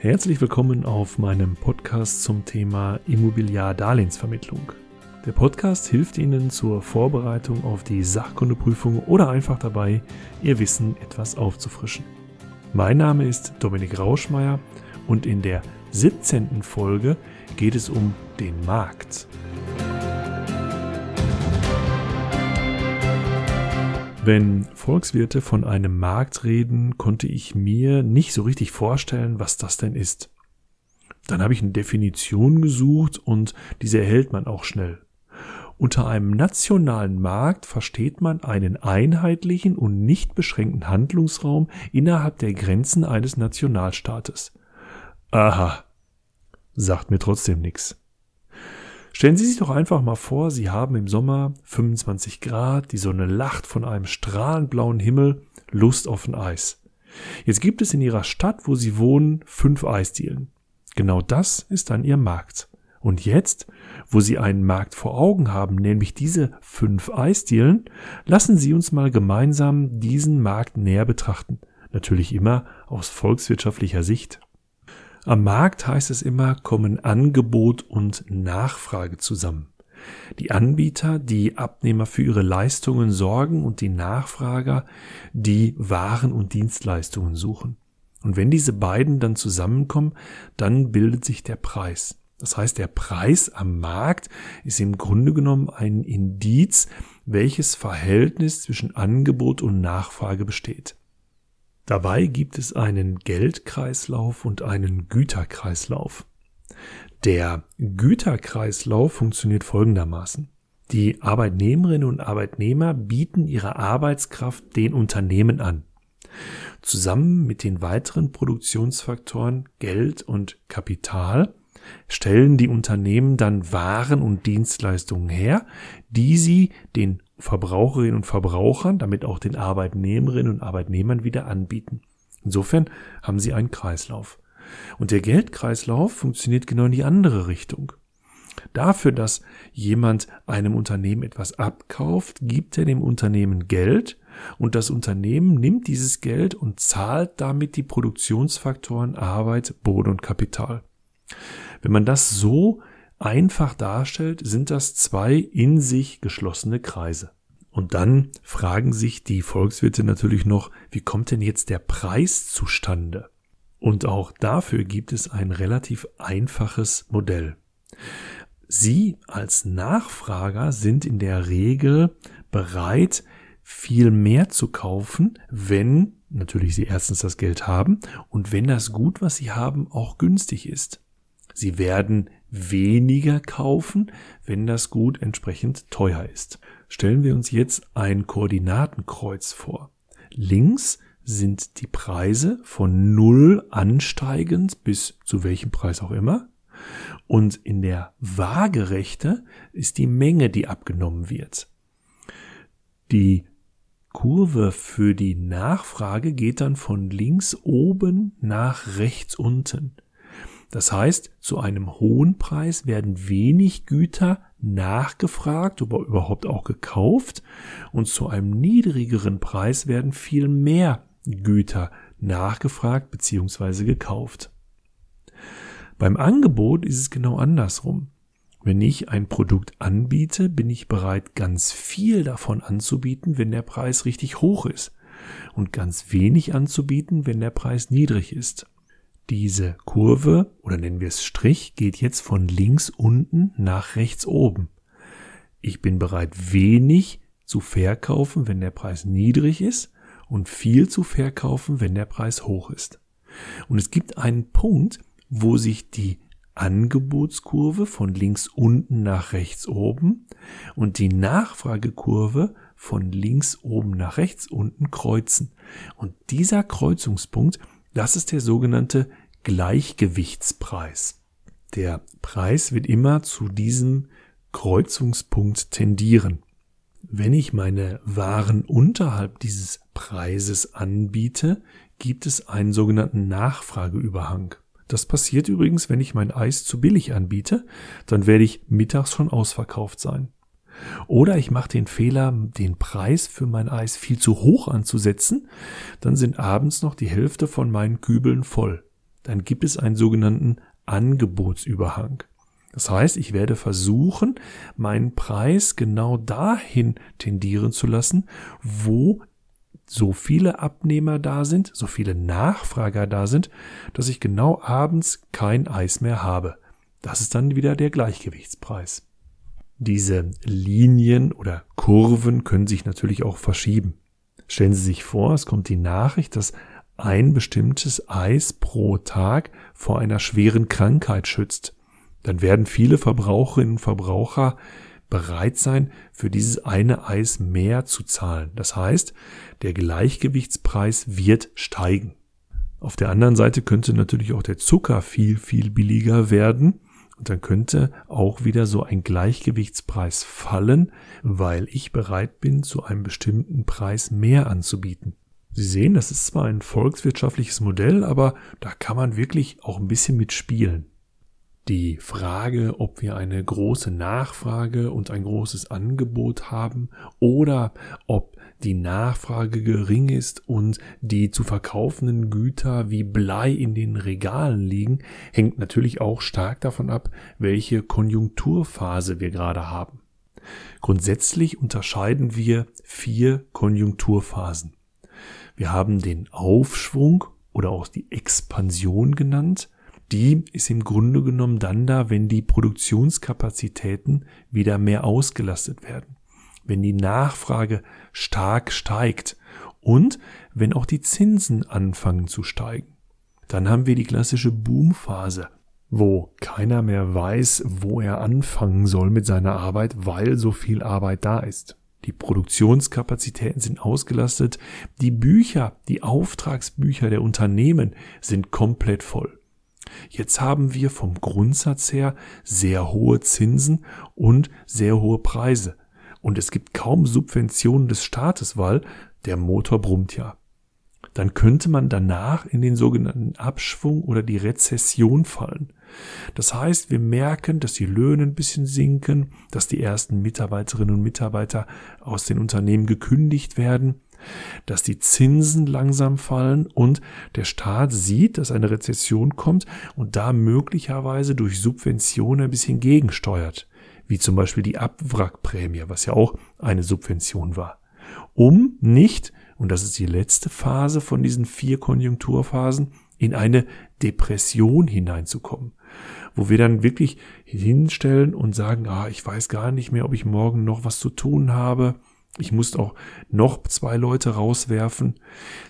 Herzlich willkommen auf meinem Podcast zum Thema Immobiliardarlehensvermittlung. Der Podcast hilft Ihnen zur Vorbereitung auf die Sachkundeprüfung oder einfach dabei, Ihr Wissen etwas aufzufrischen. Mein Name ist Dominik Rauschmeier und in der 17. Folge geht es um den Markt. Wenn Volkswirte von einem Markt reden, konnte ich mir nicht so richtig vorstellen, was das denn ist. Dann habe ich eine Definition gesucht und diese erhält man auch schnell. Unter einem nationalen Markt versteht man einen einheitlichen und nicht beschränkten Handlungsraum innerhalb der Grenzen eines Nationalstaates. Aha, sagt mir trotzdem nichts. Stellen Sie sich doch einfach mal vor, Sie haben im Sommer 25 Grad, die Sonne lacht von einem strahlend blauen Himmel, Lust auf ein Eis. Jetzt gibt es in Ihrer Stadt, wo Sie wohnen, fünf Eisdielen. Genau das ist dann Ihr Markt. Und jetzt, wo Sie einen Markt vor Augen haben, nämlich diese fünf Eisdielen, lassen Sie uns mal gemeinsam diesen Markt näher betrachten. Natürlich immer aus volkswirtschaftlicher Sicht. Am Markt heißt es immer, kommen Angebot und Nachfrage zusammen. Die Anbieter, die Abnehmer für ihre Leistungen sorgen und die Nachfrager, die Waren und Dienstleistungen suchen. Und wenn diese beiden dann zusammenkommen, dann bildet sich der Preis. Das heißt, der Preis am Markt ist im Grunde genommen ein Indiz, welches Verhältnis zwischen Angebot und Nachfrage besteht. Dabei gibt es einen Geldkreislauf und einen Güterkreislauf. Der Güterkreislauf funktioniert folgendermaßen. Die Arbeitnehmerinnen und Arbeitnehmer bieten ihre Arbeitskraft den Unternehmen an. Zusammen mit den weiteren Produktionsfaktoren Geld und Kapital stellen die Unternehmen dann Waren und Dienstleistungen her, die sie den Verbraucherinnen und Verbrauchern, damit auch den Arbeitnehmerinnen und Arbeitnehmern wieder anbieten. Insofern haben sie einen Kreislauf. Und der Geldkreislauf funktioniert genau in die andere Richtung. Dafür, dass jemand einem Unternehmen etwas abkauft, gibt er dem Unternehmen Geld und das Unternehmen nimmt dieses Geld und zahlt damit die Produktionsfaktoren Arbeit, Boden und Kapital. Wenn man das so einfach darstellt, sind das zwei in sich geschlossene Kreise. Und dann fragen sich die Volkswirte natürlich noch, wie kommt denn jetzt der Preis zustande? Und auch dafür gibt es ein relativ einfaches Modell. Sie als Nachfrager sind in der Regel bereit, viel mehr zu kaufen, wenn natürlich Sie erstens das Geld haben und wenn das Gut, was Sie haben, auch günstig ist. Sie werden weniger kaufen, wenn das Gut entsprechend teuer ist. Stellen wir uns jetzt ein Koordinatenkreuz vor. Links sind die Preise von null ansteigend bis zu welchem Preis auch immer. Und in der Waagerechte ist die Menge, die abgenommen wird. Die Kurve für die Nachfrage geht dann von links oben nach rechts unten. Das heißt, zu einem hohen Preis werden wenig Güter nachgefragt, aber überhaupt auch gekauft und zu einem niedrigeren Preis werden viel mehr Güter nachgefragt bzw. gekauft. Beim Angebot ist es genau andersrum. Wenn ich ein Produkt anbiete, bin ich bereit, ganz viel davon anzubieten, wenn der Preis richtig hoch ist und ganz wenig anzubieten, wenn der Preis niedrig ist. Diese Kurve oder nennen wir es Strich geht jetzt von links unten nach rechts oben. Ich bin bereit, wenig zu verkaufen, wenn der Preis niedrig ist und viel zu verkaufen, wenn der Preis hoch ist. Und es gibt einen Punkt, wo sich die Angebotskurve von links unten nach rechts oben und die Nachfragekurve von links oben nach rechts unten kreuzen. Und dieser Kreuzungspunkt das ist der sogenannte Gleichgewichtspreis. Der Preis wird immer zu diesem Kreuzungspunkt tendieren. Wenn ich meine Waren unterhalb dieses Preises anbiete, gibt es einen sogenannten Nachfrageüberhang. Das passiert übrigens, wenn ich mein Eis zu billig anbiete, dann werde ich mittags schon ausverkauft sein. Oder ich mache den Fehler, den Preis für mein Eis viel zu hoch anzusetzen, dann sind abends noch die Hälfte von meinen Kübeln voll. dann gibt es einen sogenannten Angebotsüberhang. Das heißt, ich werde versuchen, meinen Preis genau dahin tendieren zu lassen, wo so viele Abnehmer da sind, so viele Nachfrager da sind, dass ich genau abends kein Eis mehr habe. Das ist dann wieder der Gleichgewichtspreis. Diese Linien oder Kurven können sich natürlich auch verschieben. Stellen Sie sich vor, es kommt die Nachricht, dass ein bestimmtes Eis pro Tag vor einer schweren Krankheit schützt. Dann werden viele Verbraucherinnen und Verbraucher bereit sein, für dieses eine Eis mehr zu zahlen. Das heißt, der Gleichgewichtspreis wird steigen. Auf der anderen Seite könnte natürlich auch der Zucker viel, viel billiger werden. Und dann könnte auch wieder so ein Gleichgewichtspreis fallen, weil ich bereit bin, zu einem bestimmten Preis mehr anzubieten. Sie sehen, das ist zwar ein volkswirtschaftliches Modell, aber da kann man wirklich auch ein bisschen mitspielen. Die Frage, ob wir eine große Nachfrage und ein großes Angebot haben oder ob die Nachfrage gering ist und die zu verkaufenden Güter wie Blei in den Regalen liegen, hängt natürlich auch stark davon ab, welche Konjunkturphase wir gerade haben. Grundsätzlich unterscheiden wir vier Konjunkturphasen. Wir haben den Aufschwung oder auch die Expansion genannt. Die ist im Grunde genommen dann da, wenn die Produktionskapazitäten wieder mehr ausgelastet werden wenn die Nachfrage stark steigt und wenn auch die Zinsen anfangen zu steigen. Dann haben wir die klassische Boomphase, wo keiner mehr weiß, wo er anfangen soll mit seiner Arbeit, weil so viel Arbeit da ist. Die Produktionskapazitäten sind ausgelastet, die Bücher, die Auftragsbücher der Unternehmen sind komplett voll. Jetzt haben wir vom Grundsatz her sehr hohe Zinsen und sehr hohe Preise und es gibt kaum Subventionen des Staates, weil der Motor brummt ja. Dann könnte man danach in den sogenannten Abschwung oder die Rezession fallen. Das heißt, wir merken, dass die Löhne ein bisschen sinken, dass die ersten Mitarbeiterinnen und Mitarbeiter aus den Unternehmen gekündigt werden, dass die Zinsen langsam fallen und der Staat sieht, dass eine Rezession kommt und da möglicherweise durch Subventionen ein bisschen gegensteuert wie zum Beispiel die Abwrackprämie, was ja auch eine Subvention war, um nicht, und das ist die letzte Phase von diesen vier Konjunkturphasen, in eine Depression hineinzukommen, wo wir dann wirklich hinstellen und sagen, ah, ich weiß gar nicht mehr, ob ich morgen noch was zu tun habe, ich musste auch noch zwei Leute rauswerfen.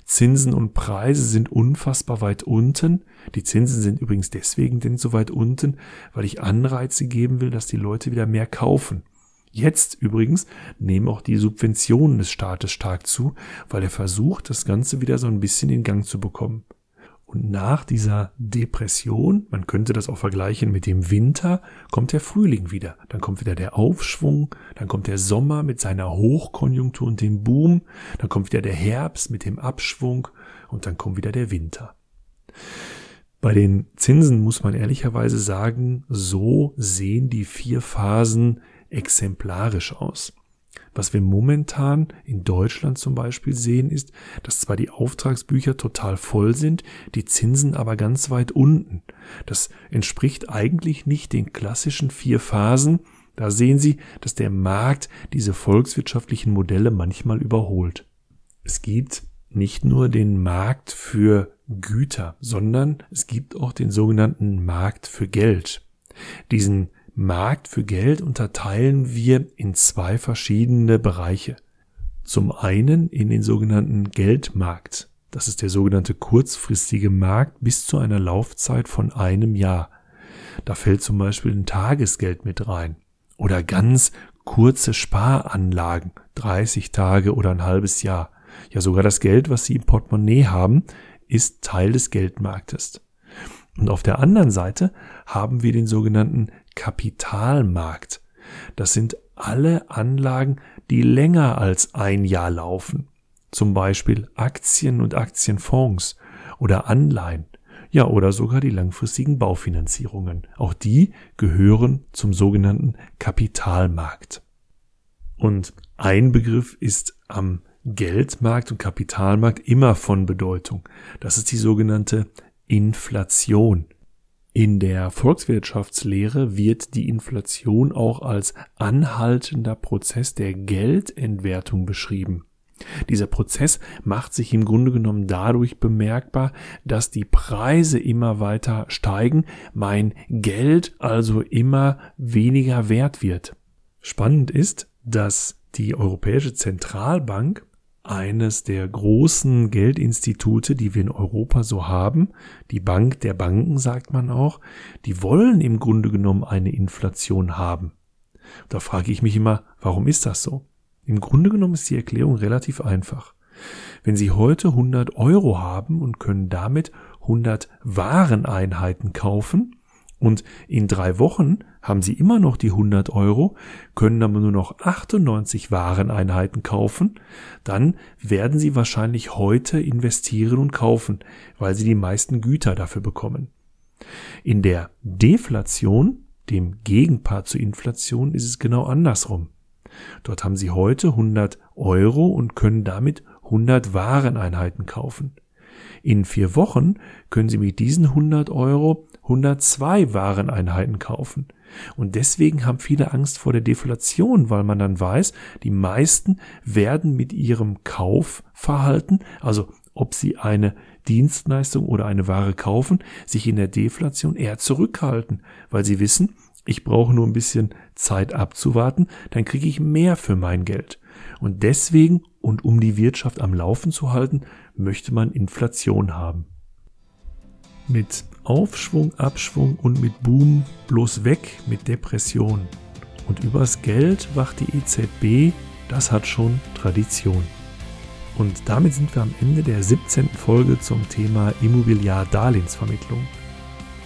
Zinsen und Preise sind unfassbar weit unten. Die Zinsen sind übrigens deswegen denn so weit unten, weil ich Anreize geben will, dass die Leute wieder mehr kaufen. Jetzt übrigens nehmen auch die Subventionen des Staates stark zu, weil er versucht, das Ganze wieder so ein bisschen in Gang zu bekommen. Und nach dieser Depression, man könnte das auch vergleichen mit dem Winter, kommt der Frühling wieder. Dann kommt wieder der Aufschwung, dann kommt der Sommer mit seiner Hochkonjunktur und dem Boom, dann kommt wieder der Herbst mit dem Abschwung und dann kommt wieder der Winter. Bei den Zinsen muss man ehrlicherweise sagen, so sehen die vier Phasen exemplarisch aus. Was wir momentan in Deutschland zum Beispiel sehen, ist, dass zwar die Auftragsbücher total voll sind, die Zinsen aber ganz weit unten. Das entspricht eigentlich nicht den klassischen vier Phasen. Da sehen Sie, dass der Markt diese volkswirtschaftlichen Modelle manchmal überholt. Es gibt nicht nur den Markt für Güter, sondern es gibt auch den sogenannten Markt für Geld. Diesen Markt für Geld unterteilen wir in zwei verschiedene Bereiche. Zum einen in den sogenannten Geldmarkt. Das ist der sogenannte kurzfristige Markt bis zu einer Laufzeit von einem Jahr. Da fällt zum Beispiel ein Tagesgeld mit rein. Oder ganz kurze Sparanlagen, 30 Tage oder ein halbes Jahr. Ja, sogar das Geld, was Sie im Portemonnaie haben, ist Teil des Geldmarktes. Und auf der anderen Seite haben wir den sogenannten Kapitalmarkt. Das sind alle Anlagen, die länger als ein Jahr laufen. Zum Beispiel Aktien und Aktienfonds oder Anleihen. Ja, oder sogar die langfristigen Baufinanzierungen. Auch die gehören zum sogenannten Kapitalmarkt. Und ein Begriff ist am Geldmarkt und Kapitalmarkt immer von Bedeutung. Das ist die sogenannte Inflation. In der Volkswirtschaftslehre wird die Inflation auch als anhaltender Prozess der Geldentwertung beschrieben. Dieser Prozess macht sich im Grunde genommen dadurch bemerkbar, dass die Preise immer weiter steigen, mein Geld also immer weniger wert wird. Spannend ist, dass die Europäische Zentralbank eines der großen Geldinstitute, die wir in Europa so haben, die Bank der Banken sagt man auch, die wollen im Grunde genommen eine Inflation haben. Da frage ich mich immer, warum ist das so? Im Grunde genommen ist die Erklärung relativ einfach. Wenn Sie heute 100 Euro haben und können damit 100 Wareneinheiten kaufen und in drei Wochen haben Sie immer noch die 100 Euro, können aber nur noch 98 Wareneinheiten kaufen, dann werden Sie wahrscheinlich heute investieren und kaufen, weil Sie die meisten Güter dafür bekommen. In der Deflation, dem Gegenpart zur Inflation, ist es genau andersrum. Dort haben Sie heute 100 Euro und können damit 100 Wareneinheiten kaufen. In vier Wochen können Sie mit diesen 100 Euro 102 Wareneinheiten kaufen. Und deswegen haben viele Angst vor der Deflation, weil man dann weiß, die meisten werden mit ihrem Kaufverhalten, also ob sie eine Dienstleistung oder eine Ware kaufen, sich in der Deflation eher zurückhalten, weil sie wissen, ich brauche nur ein bisschen Zeit abzuwarten, dann kriege ich mehr für mein Geld. Und deswegen und um die Wirtschaft am Laufen zu halten, möchte man Inflation haben. Mit Aufschwung, Abschwung und mit Boom bloß weg mit Depression. Und übers Geld wacht die EZB, das hat schon Tradition. Und damit sind wir am Ende der 17. Folge zum Thema Immobiliardarlehensvermittlung.